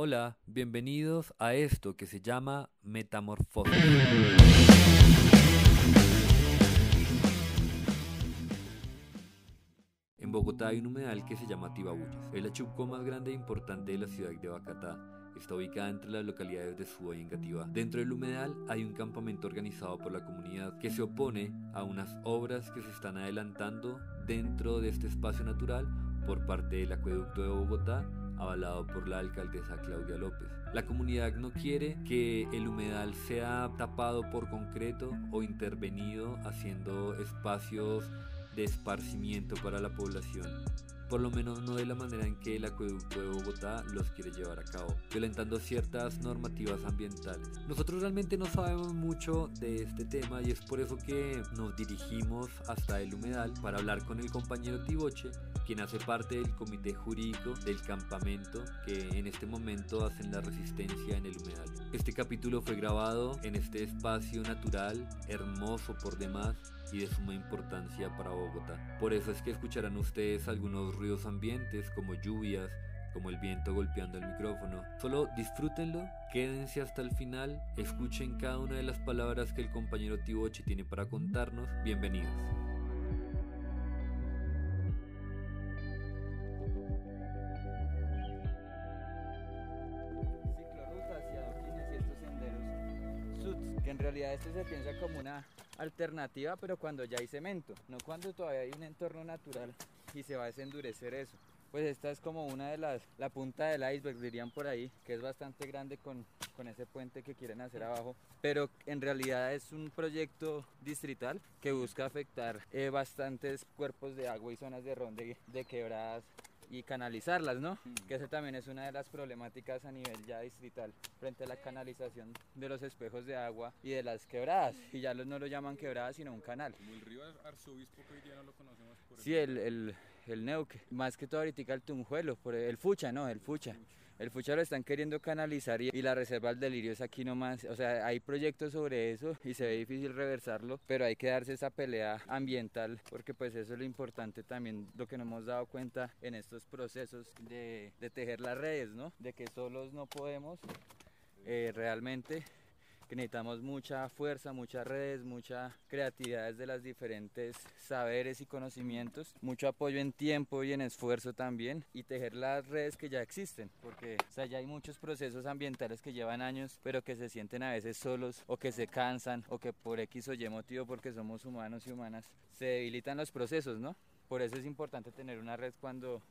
Hola, bienvenidos a esto que se llama Metamorfosis. En Bogotá hay un humedal que se llama Tibabuyes. Es la chupco más grande e importante de la ciudad de Bacatá. Está ubicada entre las localidades de Suba y Engativá. Dentro del humedal hay un campamento organizado por la comunidad que se opone a unas obras que se están adelantando dentro de este espacio natural por parte del acueducto de Bogotá avalado por la alcaldesa Claudia López. La comunidad no quiere que el humedal sea tapado por concreto o intervenido haciendo espacios de esparcimiento para la población por lo menos no de la manera en que el acueducto de Bogotá los quiere llevar a cabo, violentando ciertas normativas ambientales. Nosotros realmente no sabemos mucho de este tema y es por eso que nos dirigimos hasta el humedal para hablar con el compañero Tiboche, quien hace parte del comité jurídico del campamento que en este momento hacen la resistencia en el humedal. Este capítulo fue grabado en este espacio natural, hermoso por demás, y de suma importancia para Bogotá. Por eso es que escucharán ustedes algunos ruidos ambientes como lluvias, como el viento golpeando el micrófono. Solo disfrútenlo, quédense hasta el final, escuchen cada una de las palabras que el compañero Tiboche tiene para contarnos. Bienvenidos. Esto se piensa como una alternativa, pero cuando ya hay cemento, no cuando todavía hay un entorno natural y se va a desendurecer eso. Pues esta es como una de las, la punta del iceberg dirían por ahí, que es bastante grande con, con ese puente que quieren hacer abajo, pero en realidad es un proyecto distrital que busca afectar eh, bastantes cuerpos de agua y zonas de ronde de quebradas y canalizarlas, ¿no? Que esa también es una de las problemáticas a nivel ya distrital frente a la canalización de los espejos de agua y de las quebradas. Y ya los, no lo llaman quebradas, sino un canal. Como el río Arzobispo que hoy día no lo conocemos por Sí, el, el, el Neuque. Más que todo ahorita el Tunjuelo, por el Fucha, no, el Fucha. El Fucha lo están queriendo canalizar y, la reserva del delirio es aquí nomás. O sea, hay proyectos sobre eso y se ve difícil reversarlo, pero hay que darse esa pelea ambiental porque pues eso es lo importante también, lo que nos hemos dado cuenta en estos procesos de, de tejer las redes, ¿no? De que solos no podemos eh, realmente que necesitamos mucha fuerza, muchas redes, mucha creatividad desde las diferentes saberes y conocimientos, mucho apoyo en tiempo y en esfuerzo también y tejer las redes que ya existen, porque o sea, ya hay muchos procesos ambientales que llevan años, pero que se sienten a veces solos o que se cansan o que por X o Y motivo, porque somos humanos y humanas, se debilitan los procesos, ¿no? Por eso es importante tener una red cuando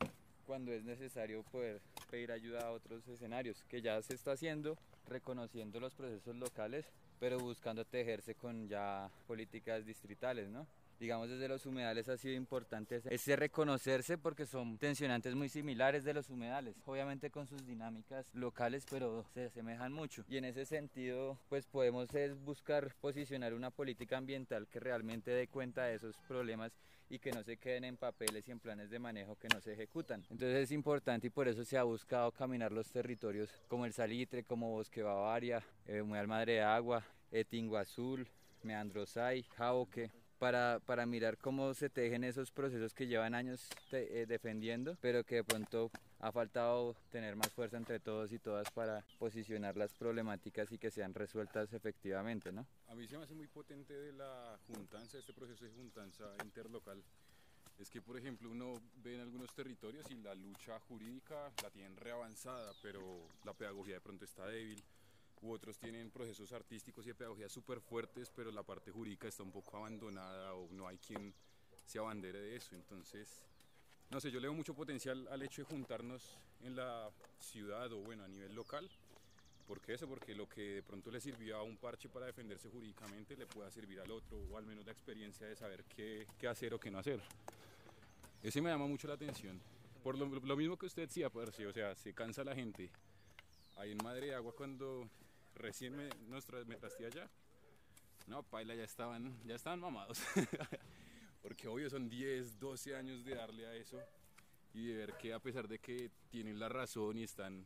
cuando es necesario poder pedir ayuda a otros escenarios, que ya se está haciendo, reconociendo los procesos locales, pero buscando tejerse con ya políticas distritales, ¿no? Digamos desde los humedales ha sido importante ese reconocerse porque son tensionantes muy similares de los humedales, obviamente con sus dinámicas locales, pero se asemejan mucho. Y en ese sentido, pues podemos es buscar posicionar una política ambiental que realmente dé cuenta de esos problemas y que no se queden en papeles y en planes de manejo que no se ejecutan. Entonces es importante y por eso se ha buscado caminar los territorios como el Salitre, como Bosque Bavaria, eh, Humedal Madre de Agua, Etingo Azul, Meandrosay, Jauque, para, para, mirar cómo se tejen esos procesos que llevan años te, eh, defendiendo, pero que de pronto ha faltado tener más fuerza entre todos y todas para posicionar las problemáticas y que sean resueltas efectivamente, ¿no? A mí se me hace muy potente de la juntanza, este proceso de juntanza interlocal. Es que, por ejemplo, uno ve en algunos territorios y la lucha jurídica la tienen reavanzada, pero la pedagogía de pronto está débil u otros tienen procesos artísticos y de pedagogía súper fuertes, pero la parte jurídica está un poco abandonada o no hay quien se abandere de eso. Entonces, no sé, yo le veo mucho potencial al hecho de juntarnos en la ciudad o bueno, a nivel local. ¿Por qué eso? Porque lo que de pronto le sirvió a un parche para defenderse jurídicamente le pueda servir al otro, o al menos la experiencia de saber qué, qué hacer o qué no hacer. Ese me llama mucho la atención. Por lo, lo mismo que usted decía, pues, o sea, se cansa la gente. Ahí en Madre de Agua cuando recién me, nos me trasté allá, no, paila, ya estaban, ya estaban mamados. Porque obvio son 10, 12 años de darle a eso y de ver que a pesar de que tienen la razón y están,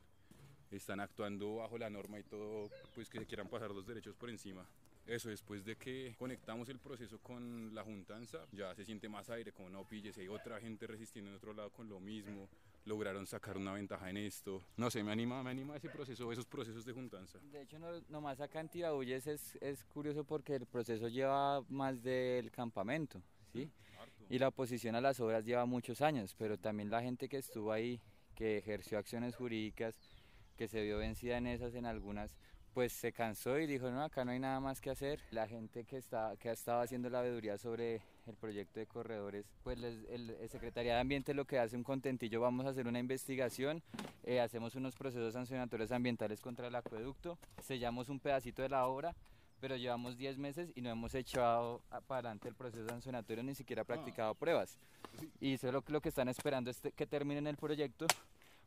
están actuando bajo la norma y todo, pues que se quieran pasar los derechos por encima. Eso después de que conectamos el proceso con la juntanza, ya se siente más aire, como no pilles, hay otra gente resistiendo en otro lado con lo mismo, lograron sacar una ventaja en esto. No sé, me anima, me anima ese proceso, esos procesos de juntanza. De hecho, no, nomás acá en es, es curioso porque el proceso lleva más del campamento, ¿sí? Y la oposición a las obras lleva muchos años, pero también la gente que estuvo ahí, que ejerció acciones jurídicas, que se vio vencida en esas, en algunas, pues se cansó y dijo, no, acá no hay nada más que hacer. La gente que, está, que ha estado haciendo la veeduría sobre el proyecto de corredores, pues el, el, Secretaría de Ambiente lo que hace un contentillo, vamos a hacer una investigación, eh, hacemos unos procesos sancionatorios ambientales contra el acueducto, sellamos un pedacito de la obra, pero llevamos 10 meses y no hemos echado para adelante el proceso sancionatorio, ni siquiera practicado pruebas. Y eso es lo, lo que están esperando, es que terminen el proyecto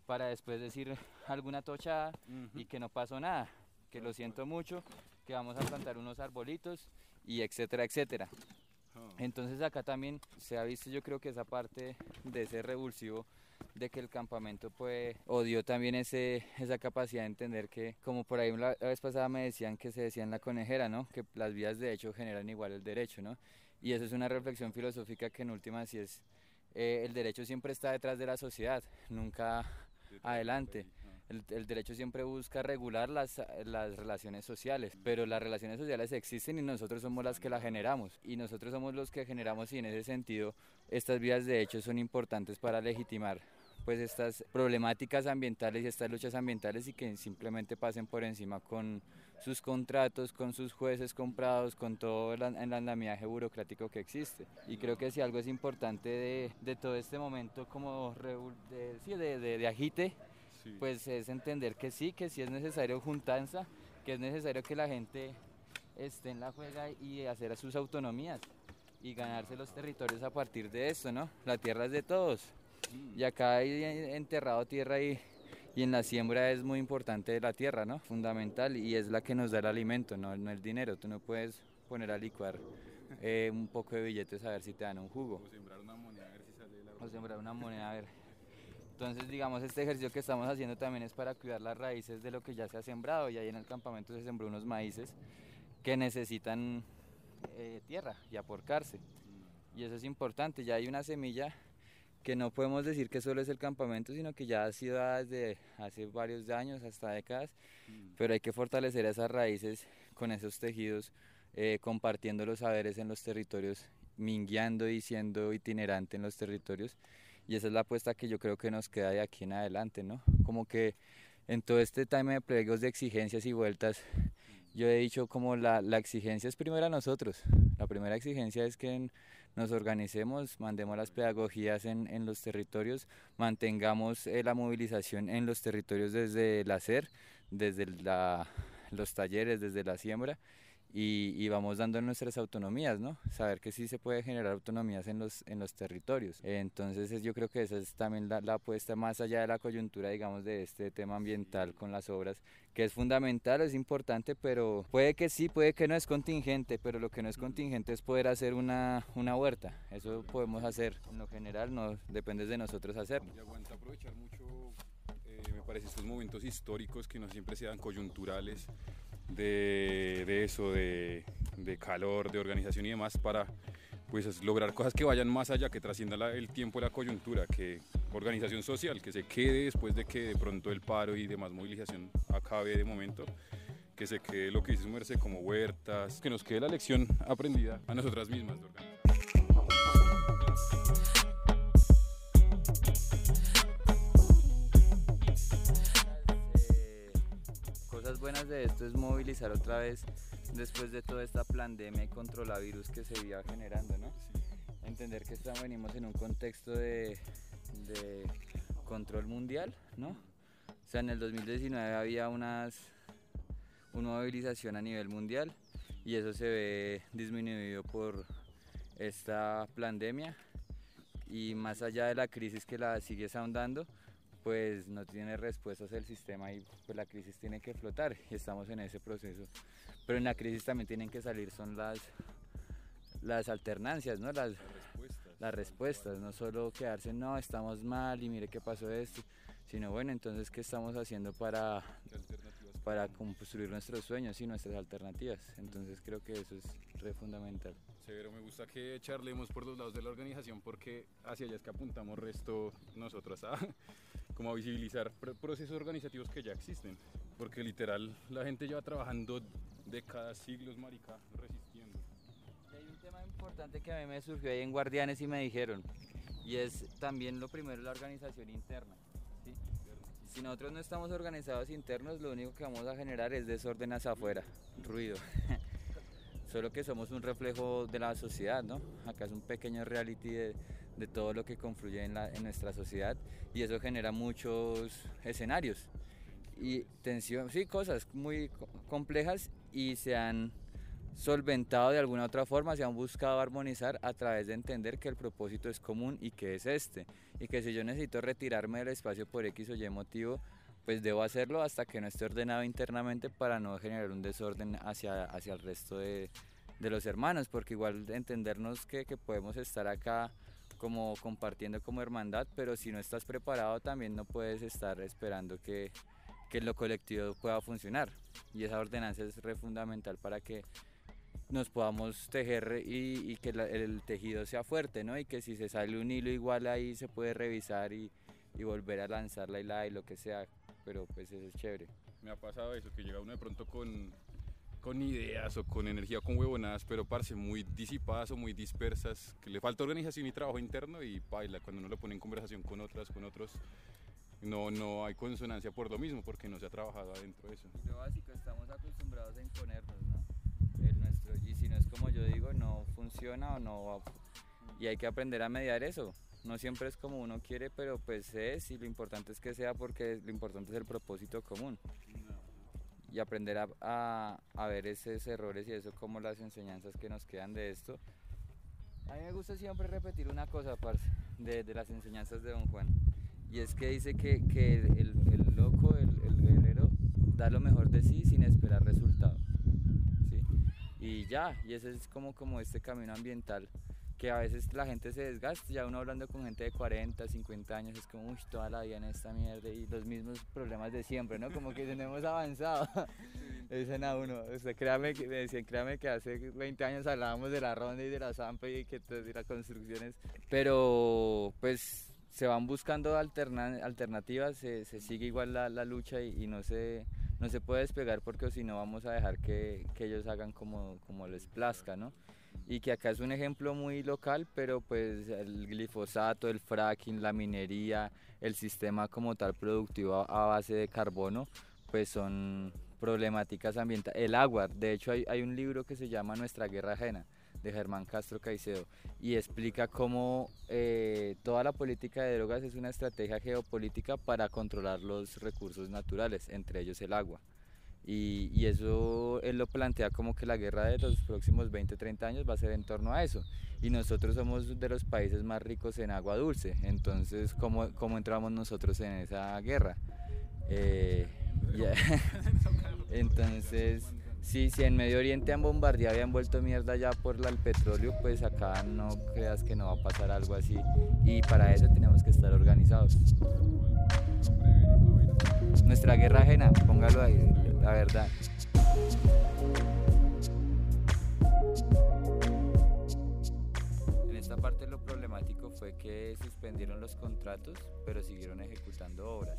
para después decir alguna tochada y que no pasó nada que lo siento mucho, que vamos a plantar unos arbolitos y etcétera, etcétera. Entonces acá también se ha visto yo creo que esa parte de ese revulsivo de que el campamento pues odió también ese, esa capacidad de entender que como por ahí la, vez pasada me decían que se decía en la conejera, ¿no? Que las vías de hecho generan igual el derecho, ¿no? Y eso es una reflexión filosófica que en última sí es, eh, el derecho siempre está detrás de la sociedad, nunca adelante el, derecho siempre busca regular las, las relaciones sociales, pero las relaciones sociales existen y nosotros somos las que las generamos. Y nosotros somos los que generamos y en ese sentido estas vías de hecho son importantes para legitimar pues estas problemáticas ambientales y estas luchas ambientales y que simplemente pasen por encima con sus contratos, con sus jueces comprados, con todo el, andamiaje burocrático que existe. Y creo que si algo es importante de, de todo este momento como de, de, de, de agite pues es entender que sí, que sí es necesario juntanza, que es necesario que la gente esté en la juega y hacer sus autonomías y ganarse los territorios a partir de esto, ¿no? La tierra es de todos. Y acá hay enterrado tierra y, y en la siembra es muy importante la tierra, ¿no? Fundamental y es la que nos da el alimento, no, no el dinero. Tú no puedes poner a licuar eh, un poco de billetes a ver si te dan un jugo. O sembrar una moneda a ver si sale la... O sembrar una moneda a ver entonces, digamos, este ejercicio que estamos haciendo también es para cuidar las raíces de lo que ya se ha sembrado y ahí en el campamento se sembró unos maíces que necesitan eh, tierra y aporcarse. Y eso es importante, ya hay una semilla que no podemos decir que solo es el campamento, sino que ya ha sido desde hace varios años, hasta décadas, pero hay que fortalecer esas raíces con esos tejidos, eh, compartiendo los saberes en los territorios, mingueando y siendo itinerante en los territorios y esa es la apuesta que yo creo que nos queda de aquí en adelante, ¿no? Como que en todo este time de plegos de exigencias y vueltas, yo he dicho como la, la exigencia es primero a nosotros, la primera exigencia es que nos organicemos, mandemos las pedagogías en, en los territorios, mantengamos eh, la movilización en los territorios desde el hacer, desde la, los talleres, desde la siembra y, vamos dando nuestras autonomías, ¿no? Saber que sí se puede generar autonomías en los, en los territorios. Entonces yo creo que esa es también la, apuesta más allá de la coyuntura, digamos, de este tema ambiental con las obras, que es fundamental, es importante, pero puede que sí, puede que no es contingente, pero lo que no es contingente es poder hacer una, una huerta. Eso podemos hacer, en lo general no depende de nosotros hacerlo. Y aguanta aprovechar mucho, parece, estos momentos históricos que no siempre sean coyunturales de, eso, de, calor, de organización y demás para pues lograr cosas que vayan más allá, que trasciendan el tiempo la coyuntura, que organización social, que se quede después de que de pronto el paro y demás movilización acabe de momento, que se quede lo que dice Merced como huertas, que nos quede la lección aprendida a nosotras mismas de organización. buenas de esto es movilizar otra vez después de toda esta pandemia y virus que se iba generando, ¿no? Entender que estamos, venimos en un contexto de, control mundial, ¿no? O sea, en el 2019 había unas, una movilización a nivel mundial y eso se ve disminuido por esta pandemia y más allá de la crisis que la sigue ahondando, pues no tiene respuestas el sistema y pues la crisis tiene que flotar y estamos en ese proceso. Pero en la crisis también tienen que salir son las, las alternancias, ¿no? Las, las respuestas, no solo quedarse, no, estamos mal y mire qué pasó esto, sino bueno, entonces, ¿qué estamos haciendo para, para construir nuestros sueños y nuestras alternativas? Entonces creo que eso es re fundamental. Severo, me gusta que charlemos por los lados de la organización porque hacia allá es que apuntamos resto nosotros a como visibilizar procesos organizativos que ya existen, porque literal la gente lleva trabajando décadas, siglos, marica, resistiendo. hay un tema importante que a mí me surgió ahí en Guardianes y me dijeron, y es también lo primero la organización interna. Si nosotros no estamos organizados internos, lo único que vamos a generar es desorden hacia afuera, ruido. Solo que somos un reflejo de la sociedad, ¿no? Acá es un pequeño reality de, de todo lo que confluye en, la, en, nuestra sociedad y eso genera muchos escenarios y tensión, sí, cosas muy complejas y se han solventado de alguna otra forma, se han buscado armonizar a través de entender que el propósito es común y que es este, y que si yo necesito retirarme del espacio por X o Y motivo, pues debo hacerlo hasta que no esté ordenado internamente para no generar un desorden hacia, hacia el resto de, de los hermanos, porque igual entendernos que, que podemos estar acá como compartiendo como hermandad, pero si no estás preparado también no puedes estar esperando que, que lo colectivo pueda funcionar. Y esa ordenanza es re fundamental para que nos podamos tejer y, que el tejido sea fuerte, ¿no? Y que si se sale un hilo igual ahí se puede revisar y, y volver a lanzar la hilada y lo que sea, pero pues eso es chévere. Me ha pasado eso, que llega uno de pronto con, con ideas o con energía, con huevonadas, pero parece muy disipadas o muy dispersas, que le falta organización y trabajo interno y baila, cuando uno lo pone en conversación con otras, con otros, no, no hay consonancia por lo mismo, porque no se ha trabajado adentro de eso. Lo básico, estamos acostumbrados a imponernos, ¿no? El nuestro, y si no es como yo digo, no funciona o no... Y hay que aprender a mediar eso. No siempre es como uno quiere, pero pues es, y lo importante es que sea porque lo importante es el propósito común. Y aprender a, a, ver esos errores y eso como las enseñanzas que nos quedan de esto. A mí me gusta siempre repetir una cosa, parce, de, de las enseñanzas de Don Juan. Y es que dice que, que el, el, loco, el, el, guerrero, da lo mejor de sí sin esperar resultado. ¿sí? Y ya, y ese es como, como este camino ambiental que a veces la gente se desgasta, ya uno hablando con gente de 40, 50 años, es como, uy, toda la vida en esta mierda y los mismos problemas de siempre, ¿no? Como que tenemos avanzado. dicen a uno, usted créame que, decían, créame que hace 20 años hablábamos de la ronda y de la zampa y que y las construcciones, pero pues se van buscando alternativas, se, se, sigue igual la, la lucha y, y, no se no se puede despegar porque si no vamos a dejar que, que ellos hagan como, como les plazca, ¿no? Y que acá es un ejemplo muy local, pero pues el glifosato, el fracking, la minería, el sistema como tal productivo a base de carbono, pues son problemáticas ambientales. El agua, de hecho hay, hay un libro que se llama Nuestra Guerra Ajena de Germán Castro Caicedo y explica cómo eh, toda la política de drogas es una estrategia geopolítica para controlar los recursos naturales, entre ellos el agua. Y, y, eso él lo plantea como que la guerra de los próximos 20, 30 años va a ser en torno a eso. Y nosotros somos de los países más ricos en agua dulce. Entonces, ¿cómo, cómo entramos nosotros en esa guerra? Eh, yeah. Entonces, si, si en Medio Oriente han bombardeado y han vuelto mierda ya por la, el petróleo, pues acá no creas que no va a pasar algo así. Y para eso tenemos que estar organizados. Nuestra guerra ajena, póngalo ahí, la verdad. En esta parte lo problemático fue que suspendieron los contratos, pero siguieron ejecutando obras.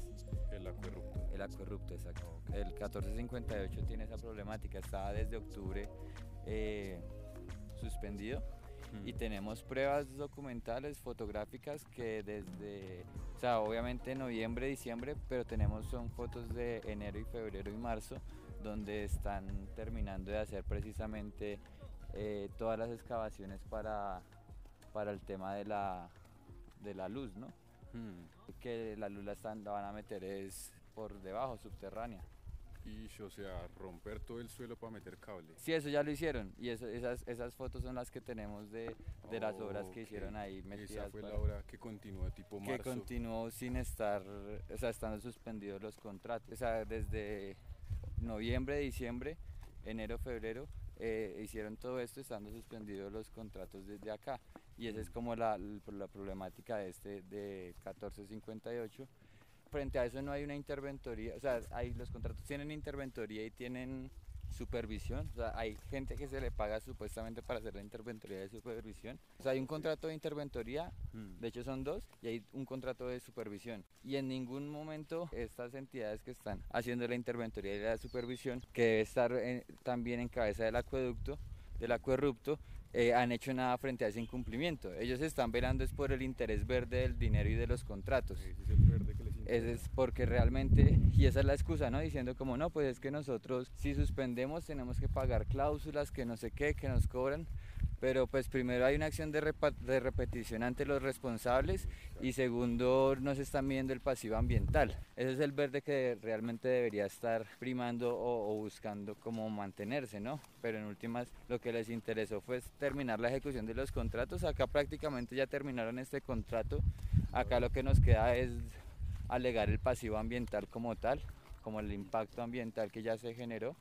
El acuerrupto. El acuerrupto, exacto. El 1458 tiene esa problemática, estaba desde octubre eh, suspendido y tenemos pruebas documentales, fotográficas que desde, o sea, obviamente noviembre, diciembre, pero tenemos son fotos de enero y febrero y marzo donde están terminando de hacer precisamente eh, todas las excavaciones para, para el tema de la, de la luz, ¿no? Hmm. Que la luz la, están, la van a meter es por debajo, subterránea. Y, o sea, romper todo el suelo para meter cable. Sí, eso ya lo hicieron. Y eso, esas, esas fotos son las que tenemos de, de las obras que hicieron ahí metidas. Esa fue la obra que continuó tipo marzo. Que continuó sin estar, o sea, estando suspendidos los contratos. O sea, desde noviembre, diciembre, enero, febrero, eh, hicieron todo esto estando suspendidos los contratos desde acá. Y esa es como la, la problemática de este de 1458 frente a eso no hay una interventoría, o sea, hay, los contratos tienen interventoría y tienen supervisión, o sea, hay gente que se le paga supuestamente para hacer la interventoría de supervisión. O sea, hay un contrato de interventoría, mm. de hecho son dos, y hay un contrato de supervisión. Y en ningún momento estas entidades que están haciendo la interventoría y la supervisión, que debe estar también en cabeza del acueducto, del acuerrupto, eh, han hecho nada frente a ese incumplimiento. Ellos están velando es por el interés verde del dinero y de los contratos. Ese es porque realmente, y esa es la excusa, ¿no? Diciendo como, no, pues es que nosotros si suspendemos tenemos que pagar cláusulas, que no sé qué, que nos cobran, pero pues primero hay una acción de, de, repetición ante los responsables y segundo no se está midiendo el pasivo ambiental. Ese es el verde que realmente debería estar primando o, o, buscando como mantenerse, ¿no? Pero en últimas lo que les interesó fue terminar la ejecución de los contratos. Acá prácticamente ya terminaron este contrato. Acá lo que nos queda es alegar el pasivo ambiental como tal, como el impacto ambiental que ya se generó.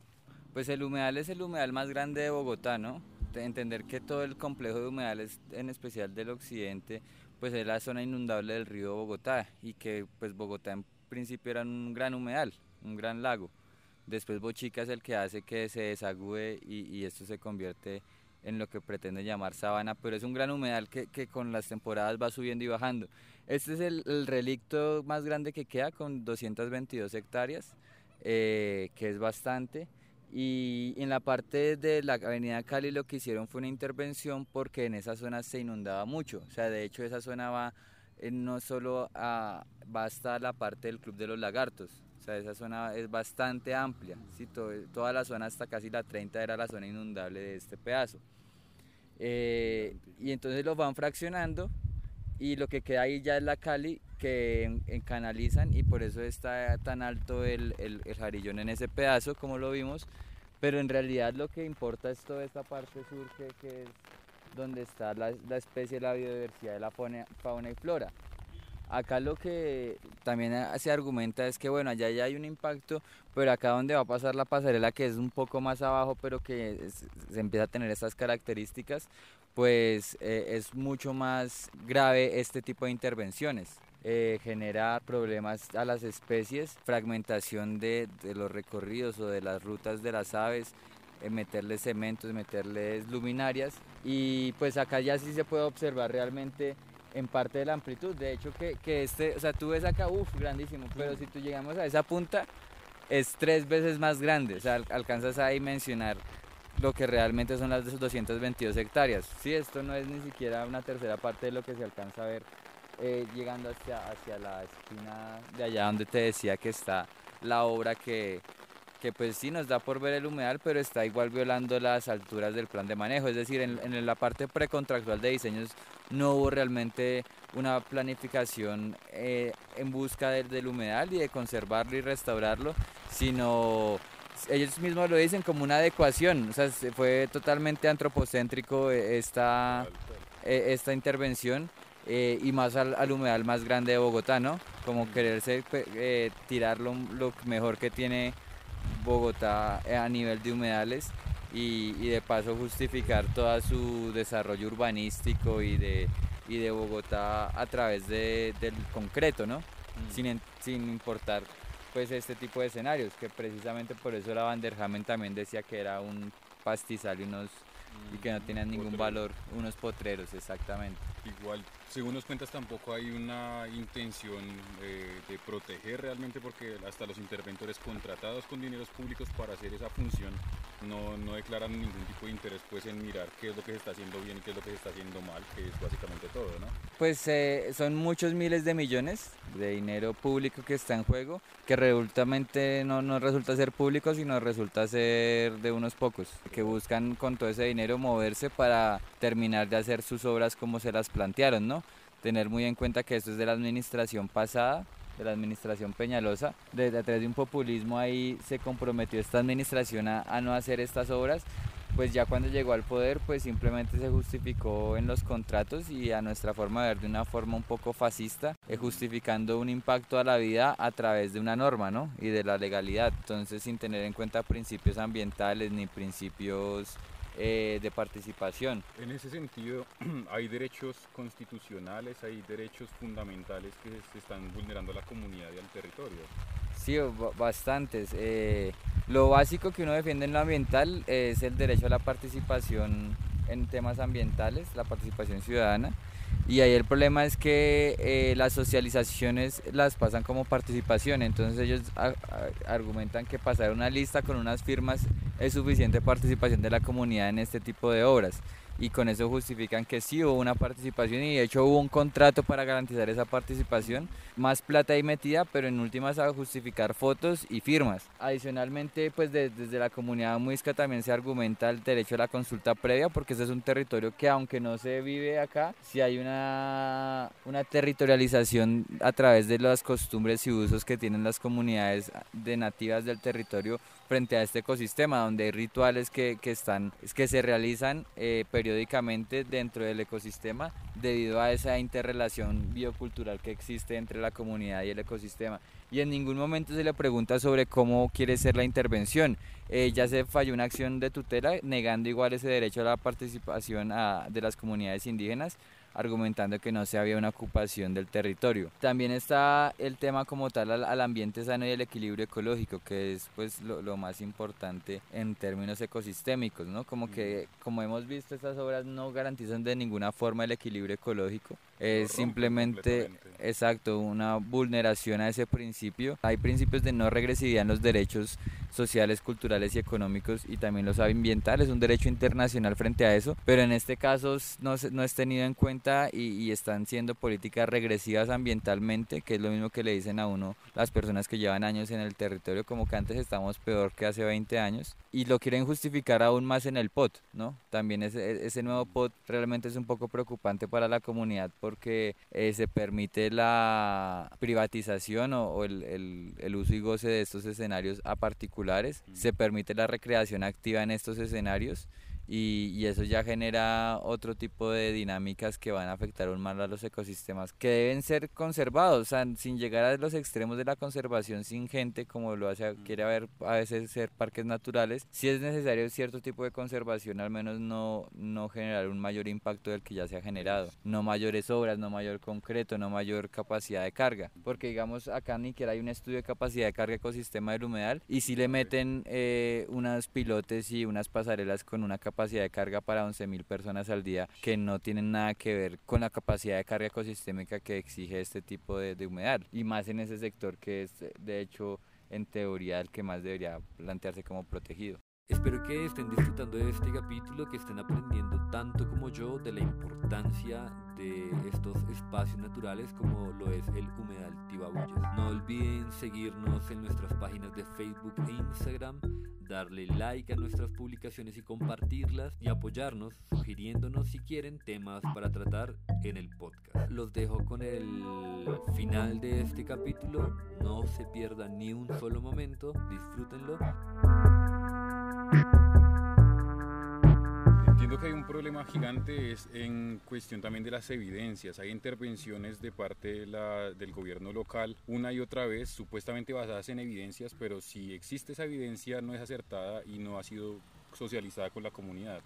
Pues el humedal es el humedal más grande de Bogotá, ¿no? entender que todo el complejo de humedales, en especial del occidente, pues es la zona inundable del río Bogotá y que pues Bogotá en principio era un gran humedal, un gran lago. Después Bochica es el que hace que se desagüe y, esto se convierte en lo que pretende llamar sabana, pero es un gran humedal que, con las temporadas va subiendo y bajando. Este es el, el relicto más grande que queda con 222 hectáreas, eh, que es bastante. Y en la parte de la avenida Cali lo que hicieron fue una intervención porque en esa zona se inundaba mucho. O sea, de hecho esa zona va eh, no solo a, va hasta la parte del Club de los Lagartos. O sea, esa zona es bastante amplia. ¿sí? toda la zona hasta casi la 30 era la zona inundable de este pedazo. Eh, y entonces lo van fraccionando y lo que queda ahí ya es la Cali que canalizan y por eso está tan alto el, el, jarillón en ese pedazo como lo vimos pero en realidad lo que importa es toda esta parte sur que, que es donde está la, la, especie, la biodiversidad de la fauna, y flora. Acá lo que también se argumenta es que bueno, allá ya hay un impacto, pero acá donde va a pasar la pasarela que es un poco más abajo, pero que se empieza a tener estas características, pues eh, es mucho más grave este tipo de intervenciones. Eh, genera problemas a las especies, fragmentación de, los recorridos o de las rutas de las aves, eh, meterles cementos, meterles luminarias y pues acá ya sí se puede observar realmente en parte de la amplitud, de hecho que, que este, o sea, tú ves acá, uff, grandísimo, pero si tú llegamos a esa punta es tres veces más grande, o sea, alcanzas a dimensionar lo que realmente son las 222 hectáreas. Sí, esto no es ni siquiera una tercera parte de lo que se alcanza a ver eh, llegando hacia, hacia la esquina de allá donde te decía que está la obra que, que pues sí nos da por ver el humedal, pero está igual violando las alturas del plan de manejo. Es decir, en, en la parte precontractual de diseños no hubo realmente una planificación eh, en busca del, del humedal y de conservarlo y restaurarlo, sino ellos mismos lo dicen como una adecuación, o sea, fue totalmente antropocéntrico eh, esta, esta intervención eh, y más al, humedal más grande de Bogotá, ¿no? Como quererse eh, tirar lo, mejor que tiene Bogotá eh, a nivel de humedales y, de paso justificar todo su desarrollo urbanístico y de, y de Bogotá a través de, del concreto, ¿no? Mm. Sin, sin importar pues este tipo de escenarios, que precisamente por eso la Vanderhamen también decía que era un pastizal y unos y que no tenían ningún valor, unos potreros, exactamente. Igual, según nos cuentas, tampoco hay una intención eh, de proteger realmente porque hasta los interventores contratados con dineros públicos para hacer esa función no, no declaran ningún tipo de interés pues en mirar qué es lo que se está haciendo bien y qué es lo que se está haciendo mal, que es básicamente todo, ¿no? Pues eh, son muchos miles de millones de dinero público que está en juego, que resultamente no, no resulta ser público, sino resulta ser de unos pocos, que buscan con todo ese dinero moverse para terminar de hacer sus obras como se las plantearon, ¿no? Tener muy en cuenta que esto es de la administración pasada, de la administración Peñalosa. Desde a través de un populismo ahí se comprometió esta administración a, a, no hacer estas obras. Pues ya cuando llegó al poder, pues simplemente se justificó en los contratos y a nuestra forma de ver de una forma un poco fascista, eh, justificando un impacto a la vida a través de una norma, ¿no? Y de la legalidad. Entonces, sin tener en cuenta principios ambientales ni principios eh, de participación. En ese sentido, hay derechos constitucionales, hay derechos fundamentales que se están vulnerando a la comunidad y al territorio. Sí, bastantes. Eh, lo básico que uno defiende en lo ambiental es el derecho a la participación en temas ambientales, la participación ciudadana. Y ahí el problema es que eh, las socializaciones las pasan como participación, entonces ellos argumentan que pasar una lista con unas firmas es suficiente participación de la comunidad en este tipo de obras y con eso justifican que sí hubo una participación y de hecho hubo un contrato para garantizar esa participación, más plata ahí metida, pero en últimas a justificar fotos y firmas. Adicionalmente, pues desde la comunidad muisca también se argumenta el derecho a la consulta previa, porque ese es un territorio que aunque no se vive acá, si hay una, una territorialización a través de las costumbres y usos que tienen las comunidades de nativas del territorio frente a este ecosistema, donde hay rituales que, que están, que se realizan eh, periódicamente dentro del ecosistema debido a esa interrelación biocultural que existe entre la comunidad y el ecosistema. Y en ningún momento se le pregunta sobre cómo quiere ser la intervención. Eh, ya se falló una acción de tutela negando igual ese derecho a la participación de las comunidades indígenas argumentando que no se había una ocupación del territorio. También está el tema como tal al, ambiente sano y el equilibrio ecológico, que es pues lo, más importante en términos ecosistémicos, ¿no? Como que, como hemos visto, estas obras no garantizan de ninguna forma el equilibrio ecológico, es simplemente, exacto, una vulneración a ese principio. Hay principios de no regresividad en los derechos sociales, culturales y económicos y también los ambientales, un derecho internacional frente a eso, pero en este caso no, no es tenido en cuenta y, y, están siendo políticas regresivas ambientalmente, que es lo mismo que le dicen a uno las personas que llevan años en el territorio, como que antes estamos peor que hace 20 años, y lo quieren justificar aún más en el POT, ¿no? También ese, ese nuevo POT realmente es un poco preocupante para la comunidad porque eh, se permite la privatización o, el, el, el uso y goce de estos escenarios a particulares. Se permite la recreación activa en estos escenarios y, eso ya genera otro tipo de dinámicas que van a afectar aún más a los ecosistemas que deben ser conservados, o sea, sin llegar a los extremos de la conservación sin gente, como lo hace, quiere haber a veces ser parques naturales, si es necesario cierto tipo de conservación, al menos no, no generar un mayor impacto del que ya se ha generado, no mayores obras, no mayor concreto, no mayor capacidad de carga, porque digamos acá ni siquiera hay un estudio de capacidad de carga ecosistema del humedal y si le meten eh, unas pilotes y unas pasarelas con una capacidad capacidad de carga para 11.000 personas al día que no tienen nada que ver con la capacidad de carga ecosistémica que exige este tipo de, de humedad y más en ese sector que es de hecho en teoría el que más debería plantearse como protegido. Espero que estén disfrutando de este capítulo, que estén aprendiendo tanto como yo de la importancia de estos espacios naturales como lo es el humedal Tibabuyes. No olviden seguirnos en nuestras páginas de Facebook e Instagram, darle like a nuestras publicaciones y compartirlas y apoyarnos sugiriéndonos si quieren temas para tratar en el podcast. Los dejo con el final de este capítulo, no se pierdan ni un solo momento, disfrútenlo. Entiendo que hay un problema gigante es en cuestión también de las evidencias. Hay intervenciones de parte del gobierno local una y otra vez, supuestamente basadas en evidencias, pero si existe esa evidencia no es acertada y no ha sido socializada con la comunidad.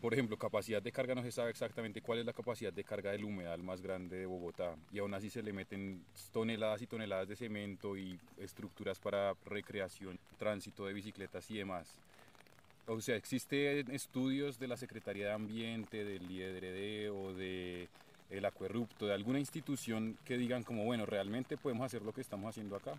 Por ejemplo, capacidad de carga no se sabe exactamente cuál es la capacidad de carga del humedal más grande de Bogotá y aún así se le meten toneladas y toneladas de cemento y estructuras para recreación, tránsito de bicicletas y demás. O sea, ¿existen estudios de la Secretaría de Ambiente, del IEDRD o de el acuerrupto, de alguna institución que digan como, bueno, realmente podemos hacer lo que estamos haciendo acá?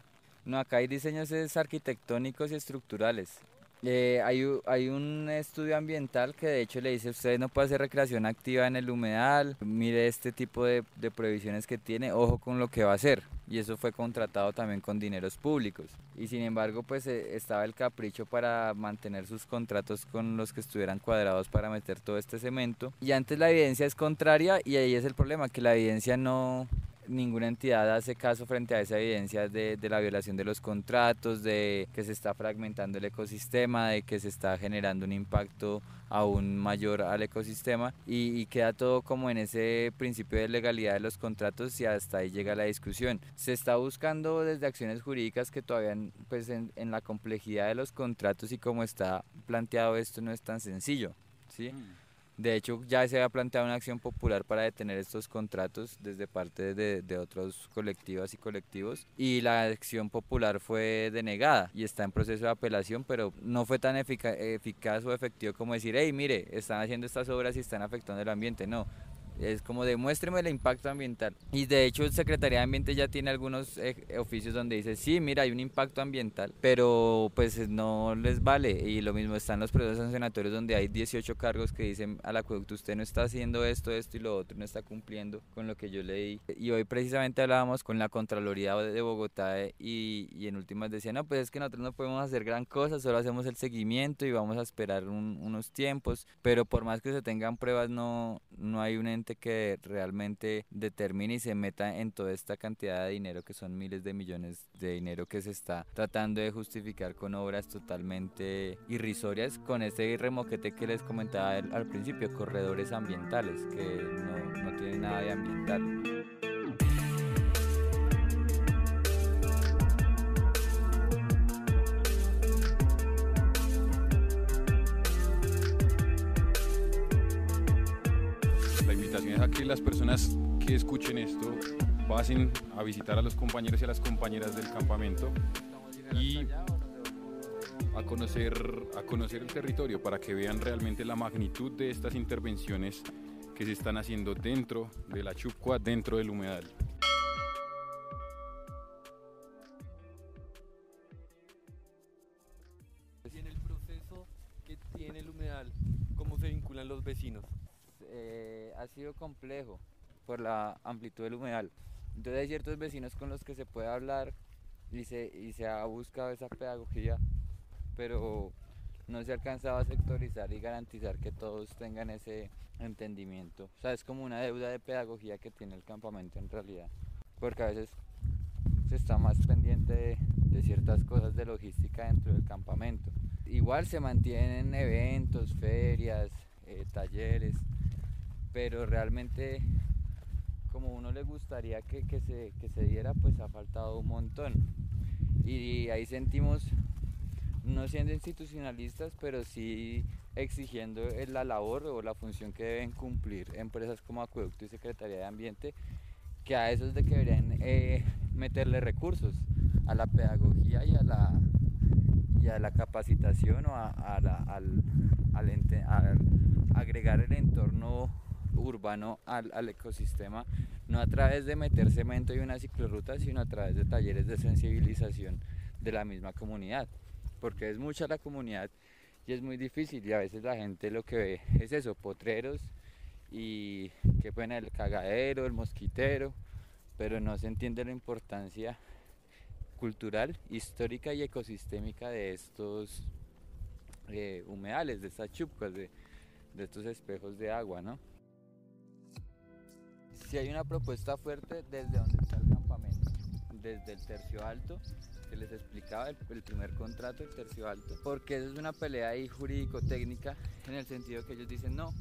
No, acá hay diseños arquitectónicos y estructurales. Eh, hay, hay, un estudio ambiental que de hecho le dice, usted no puede hacer recreación activa en el humedal, mire este tipo de, de prohibiciones que tiene, ojo con lo que va a hacer. Y eso fue contratado también con dineros públicos. Y sin embargo, pues eh, estaba el capricho para mantener sus contratos con los que estuvieran cuadrados para meter todo este cemento. Y antes la evidencia es contraria y ahí es el problema, que la evidencia no, ninguna entidad hace caso frente a esa evidencia de, la violación de los contratos, de que se está fragmentando el ecosistema, de que se está generando un impacto aún mayor al ecosistema y, queda todo como en ese principio de legalidad de los contratos y hasta ahí llega la discusión. Se está buscando desde acciones jurídicas que todavía pues en, la complejidad de los contratos y como está planteado esto no es tan sencillo ¿sí? De hecho, ya se había planteado una acción popular para detener estos contratos desde parte de, de otros colectivas y colectivos y la acción popular fue denegada y está en proceso de apelación, pero no fue tan eficaz o efectivo como decir, hey, mire, están haciendo estas obras y están afectando el ambiente. No, es como demuéstreme el impacto ambiental. Y de hecho, Secretaría de Ambiente ya tiene algunos eh, oficios donde dice, sí, mira, hay un impacto ambiental, pero pues no les vale. Y lo mismo están los procesos sancionatorios donde hay 18 cargos que dicen al acueducto, usted no está haciendo esto, esto y lo otro, no está cumpliendo con lo que yo leí. Y hoy precisamente hablábamos con la Contraloría de Bogotá eh, y, y en últimas decían, no, pues es que nosotros no podemos hacer gran cosa, solo hacemos el seguimiento y vamos a esperar unos tiempos, pero por más que se tengan pruebas, no, no hay un que realmente determine y se meta en toda esta cantidad de dinero que son miles de millones de dinero que se está tratando de justificar con obras totalmente irrisorias con este remoquete que les comentaba al principio, corredores ambientales que no, no tienen nada de ambiental. Que las personas que escuchen esto pasen a visitar a los compañeros y a las compañeras del campamento y a conocer, a conocer el territorio para que vean realmente la magnitud de estas intervenciones que se están haciendo dentro de la Chupcua, dentro del humedal. En el proceso que tiene el humedal, ¿cómo se vinculan los vecinos? Eh, ha sido complejo por la amplitud del humedal. Entonces hay ciertos vecinos con los que se puede hablar y se, ha buscado esa pedagogía, pero no se ha alcanzado a sectorizar y garantizar que todos tengan ese entendimiento. O sea, es como una deuda de pedagogía que tiene el campamento en realidad, porque a veces se está más pendiente de, de ciertas cosas de logística dentro del campamento. Igual se mantienen eventos, ferias, eh, talleres, pero realmente como uno le gustaría que, se, que se diera, pues ha faltado un montón. Y ahí sentimos, no siendo institucionalistas, pero sí exigiendo la labor o la función que deben cumplir empresas como Acueducto y Secretaría de Ambiente, que a esos de que deberían eh, meterle recursos a la pedagogía y a la, y a la capacitación o a, al, al agregar el entorno urbano al, ecosistema, no a través de meter cemento y una ciclorruta, sino a través de talleres de sensibilización de la misma comunidad, porque es mucha la comunidad y es muy difícil y a veces la gente lo que ve es eso, potreros y que pone el cagadero, el mosquitero, pero no se entiende la importancia cultural, histórica y ecosistémica de estos eh, humedales, de estas chupcas, de, de estos espejos de agua, ¿no? Si hay una propuesta fuerte desde donde está el campamento, desde el tercio alto, que les explicaba el, primer contrato, el tercio alto, porque eso es una pelea ahí jurídico-técnica en el sentido que ellos dicen no,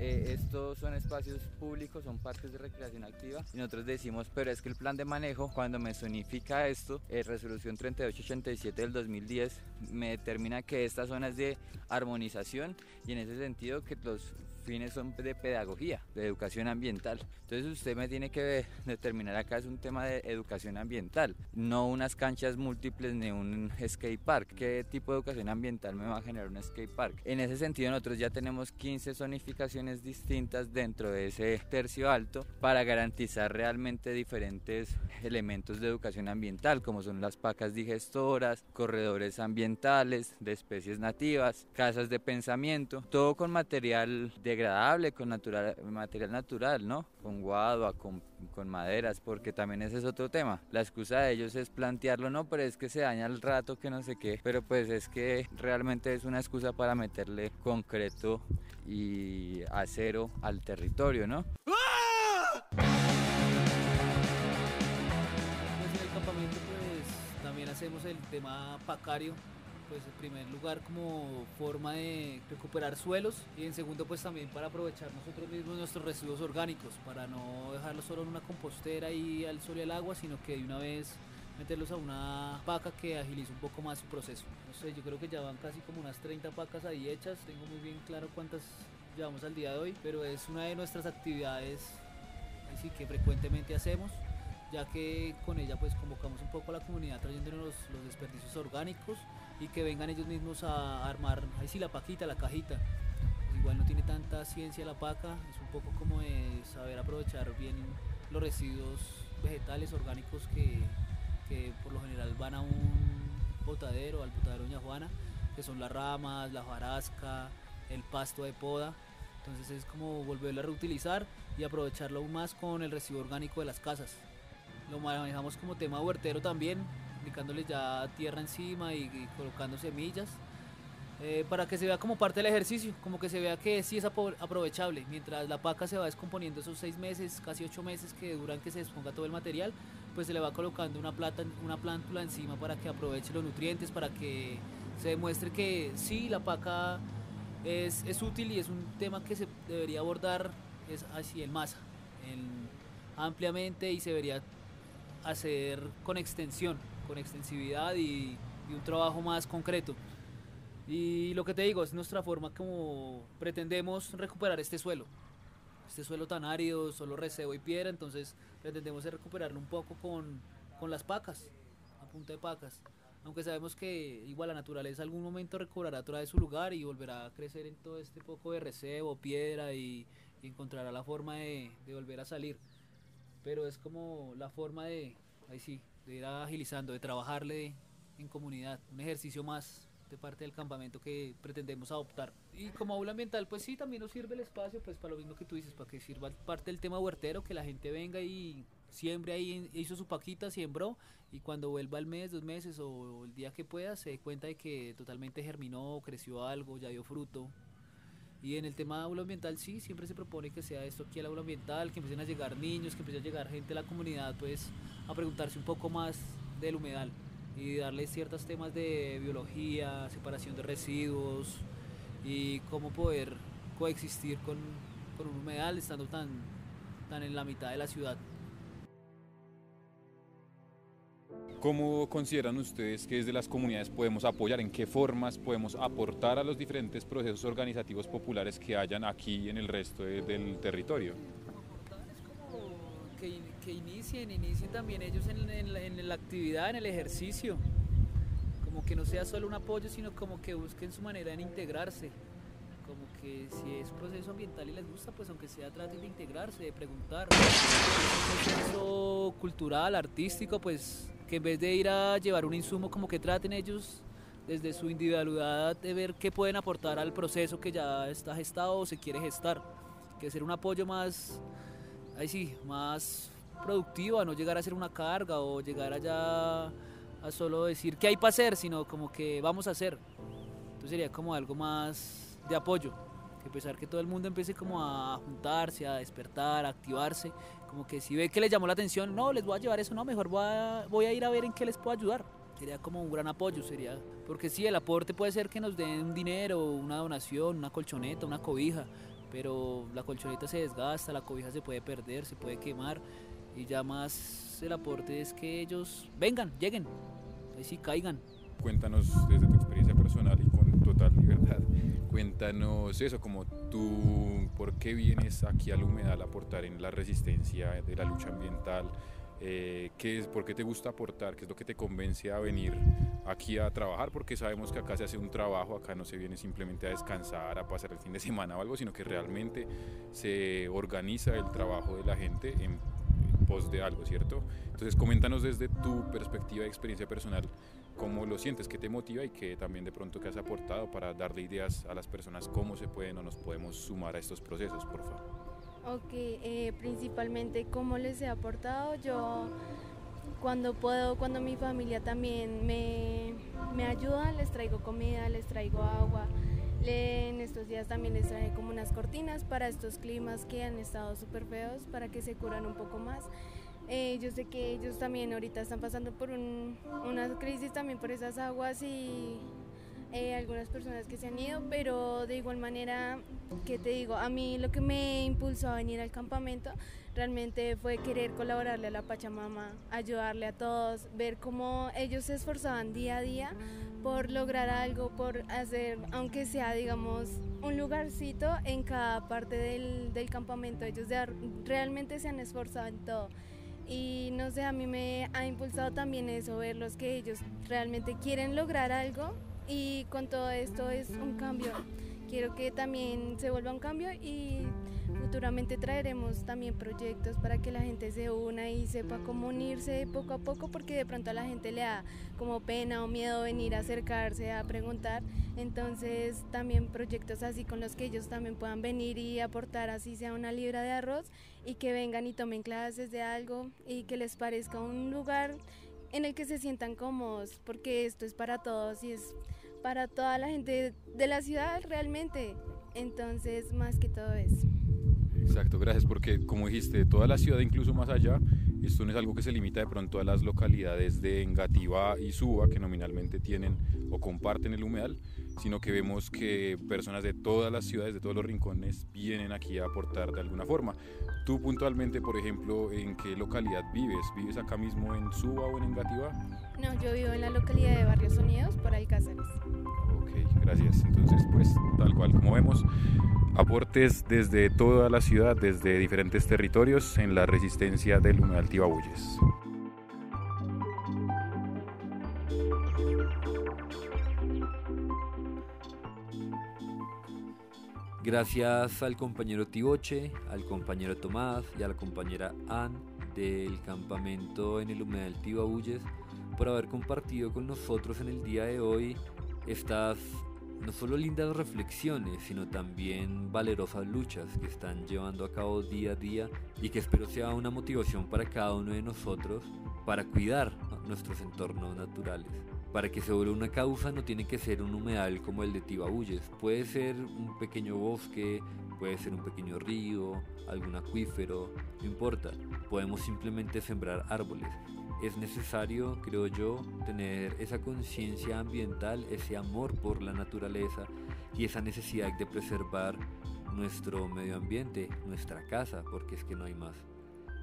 eh, estos son espacios públicos, son parques de recreación activa y nosotros decimos, pero es que el plan de manejo, cuando me zonifica esto, eh, resolución 3887 del 2010, me determina que esta zona es de armonización y en ese sentido que los fines son de pedagogía, de educación ambiental. Entonces usted me tiene que determinar acá es un tema de educación ambiental, no unas canchas múltiples ni un skate park. ¿Qué tipo de educación ambiental me va a generar un skate park? En ese sentido nosotros ya tenemos 15 zonificaciones distintas dentro de ese tercio alto para garantizar realmente diferentes elementos de educación ambiental como son las pacas digestoras, corredores ambientales de especies nativas, casas de pensamiento, todo con material de agradable con natural, material natural, ¿no? Con guadua, con, con, maderas, porque también ese es otro tema. La excusa de ellos es plantearlo, no, pero es que se daña el rato, que no sé qué, pero pues es que realmente es una excusa para meterle concreto y acero al territorio, ¿no? Pues en el campamento pues también hacemos el tema pacario pues en primer lugar como forma de recuperar suelos y en segundo pues también para aprovechar nosotros mismos nuestros residuos orgánicos, para no dejarlos solo en una compostera y al sol y al agua, sino que de una vez meterlos a una paca que agilice un poco más su proceso. No sé, yo creo que ya van casi como unas 30 pacas ahí hechas, tengo muy bien claro cuántas llevamos al día de hoy, pero es una de nuestras actividades así que frecuentemente hacemos ya que con ella pues convocamos un poco a la comunidad trayéndonos los, desperdicios orgánicos y que vengan ellos mismos a armar, ahí sí la paquita, la cajita. Igual no tiene tanta ciencia la paca, es un poco como de saber aprovechar bien los residuos vegetales orgánicos que, que por lo general van a un botadero, al botadero Doña Juana, que son las ramas, la jarasca, el pasto de poda. Entonces es como volverlo a reutilizar y aprovecharlo aún más con el residuo orgánico de las casas. Lo manejamos como tema huertero también, aplicándole ya tierra encima y, colocando semillas. Eh, para que se vea como parte del ejercicio, como que se vea que sí es aprovechable. Mientras la paca se va descomponiendo esos seis meses, casi ocho meses que duran que se desponga todo el material, pues se le va colocando una, plata, una plántula encima para que aproveche los nutrientes, para que se demuestre que sí, la paca es, es útil y es un tema que se debería abordar así en masa, ampliamente y se debería hacer con extensión, con extensividad y, un trabajo más concreto. Y lo que te digo, es nuestra forma como pretendemos recuperar este suelo. Este suelo tan árido, solo recebo y piedra, entonces pretendemos recuperarlo un poco con, con las pacas, a punta de pacas aunque sabemos que igual la naturaleza algún momento recobrará otra vez su lugar y volverá a crecer en todo este poco de recebo, piedra y, encontrará la forma de, volver a salir. Pero es como la forma de, ahí sí, de ir agilizando, de trabajarle en comunidad, un ejercicio más de parte del campamento que pretendemos adoptar. Y como aula ambiental, pues sí, también nos sirve el espacio, pues para lo mismo que tú dices, para que sirva parte del tema huertero, que la gente venga y siempre ahí hizo su paquita, siembró y cuando vuelva al mes, dos meses o el día que pueda se dé cuenta de que totalmente germinó, creció algo, ya dio fruto. Y en el tema aula ambiental sí, siempre se propone que sea esto aquí el aula ambiental, que empiecen a llegar niños, que empiece a llegar gente de la comunidad pues a preguntarse un poco más del humedal y darle ciertos temas de biología, separación de residuos y cómo poder coexistir con, con un humedal estando tan, tan en la mitad de la ciudad. ¿Cómo consideran ustedes que desde las comunidades podemos apoyar? ¿En qué formas podemos aportar a los diferentes procesos organizativos populares que hayan aquí en el resto del territorio? Que, que, inicien, inicien también ellos en, la actividad, en el ejercicio. Como que no sea solo un apoyo, sino como que busquen su manera de integrarse. Como que si es proceso ambiental y les gusta, pues aunque sea traten de integrarse, de preguntar. Si es un proceso cultural, artístico, pues que en vez de ir a llevar un insumo, como que traten ellos desde su individualidad de ver qué pueden aportar al proceso que ya está gestado o se quiere gestar. Que ser un apoyo más, ahí sí, más productivo, a no llegar a ser una carga o llegar allá a solo decir qué hay para hacer, sino como que vamos a hacer. Entonces sería como algo más de apoyo, que pesar que todo el mundo empiece como a juntarse, a despertar, a activarse como que si ve que les llamó la atención, no, les voy a llevar eso, no, mejor voy a, voy a ir a ver en qué les puedo ayudar. Sería como un gran apoyo, sería, porque sí, el aporte puede ser que nos den un dinero, una donación, una colchoneta, una cobija, pero la colchoneta se desgasta, la cobija se puede perder, se puede quemar, y ya más el aporte es que ellos vengan, lleguen, ahí sí caigan. Cuéntanos desde tu experiencia personal y cuéntanos eso, como tú, ¿por qué vienes aquí al humedal a aportar en la resistencia de la lucha ambiental? Eh, ¿qué es, ¿Por qué te gusta aportar? ¿Qué es lo que te convence a venir aquí a trabajar? Porque sabemos que acá se hace un trabajo, acá no se viene simplemente a descansar, a pasar el fin de semana o algo, sino que realmente se organiza el trabajo de la gente en pos de algo, ¿cierto? Entonces, coméntanos desde tu perspectiva y experiencia personal cómo lo sientes, qué te motiva y qué también de pronto que has aportado para darle ideas a las personas cómo se pueden o nos podemos sumar a estos procesos, por favor. Ok, eh, principalmente cómo les he aportado. Yo cuando puedo, cuando mi familia también me, me ayuda, les traigo comida, les traigo agua. en estos días también les traje como unas cortinas para estos climas que han estado súper feos, para que se curan un poco más. Eh, yo sé que ellos también ahorita están pasando por una crisis también por esas aguas y eh, algunas personas que se han ido, pero de igual manera, ¿qué te digo? A mí lo que me impulsó a venir al campamento realmente fue querer colaborarle a la Pachamama, ayudarle a todos, ver cómo ellos se esforzaban día a día por lograr algo, por hacer, aunque sea, digamos, un lugarcito en cada parte del, del campamento. Ellos realmente se han esforzado en todo. Y no sé, a mí me ha impulsado también eso, verlos que ellos realmente quieren lograr algo y con todo esto es un cambio. Quiero que también se vuelva un cambio y futuramente traeremos también proyectos para que la gente se una y sepa cómo unirse poco a poco porque de pronto a la gente le da como pena o miedo venir a acercarse a preguntar. Entonces también proyectos así con los que ellos también puedan venir y aportar así sea una libra de arroz y que vengan y tomen clases de algo y que les parezca un lugar en el que se sientan cómodos porque esto es para todos y es para toda la gente de la ciudad realmente. Entonces más que todo eso. Exacto, gracias, porque como dijiste, toda la ciudad, incluso más allá, esto no es algo que se limita de pronto a las localidades de Engativá y Suba, que nominalmente tienen o comparten el humedal, sino que vemos que personas de todas las ciudades, de todos los rincones, vienen aquí a aportar de alguna forma. Tú puntualmente, por ejemplo, ¿en qué localidad vives? ¿Vives acá mismo en Suba o en Engativá? No, yo vivo en la localidad de Barrios Unidos, por Alcázares. Ok, gracias. Entonces, pues, tal cual como vemos, aportes desde toda la ciudad, desde diferentes territorios en la resistencia del humedal Tibabuyes. Gracias al compañero Tiboche, al compañero Tomás y a la compañera Ann del campamento en el humedal Tibabuyes por haber compartido con nosotros en el día de hoy estas no solo lindas reflexiones, sino también valerosas luchas que están llevando a cabo día a día y que espero sea una motivación para cada uno de nosotros para cuidar nuestros entornos naturales. Para que se vuelva una causa no tiene que ser un humedal como el de Tibabuyes, puede ser un pequeño bosque, puede ser un pequeño río, algún acuífero, no importa, podemos simplemente sembrar árboles. Es necesario, creo yo, tener esa conciencia ambiental, ese amor por la naturaleza y esa necesidad de preservar nuestro medio ambiente, nuestra casa, porque es que no hay más.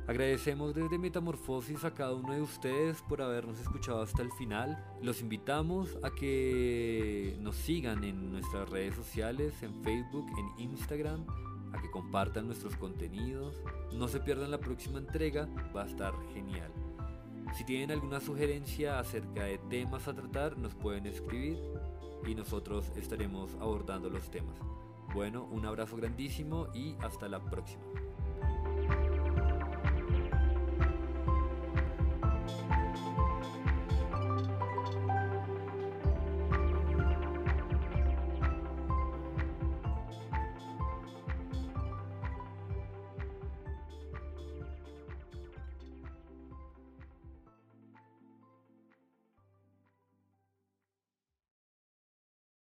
Agradecemos desde Metamorfosis a cada uno de ustedes por habernos escuchado hasta el final. Los invitamos a que nos sigan en nuestras redes sociales, en Facebook, en Instagram, a que compartan nuestros contenidos. No se pierdan la próxima entrega, va a estar genial. Si tienen alguna sugerencia acerca de temas a tratar, nos pueden escribir y nosotros estaremos abordando los temas. Bueno, un abrazo grandísimo y hasta la próxima.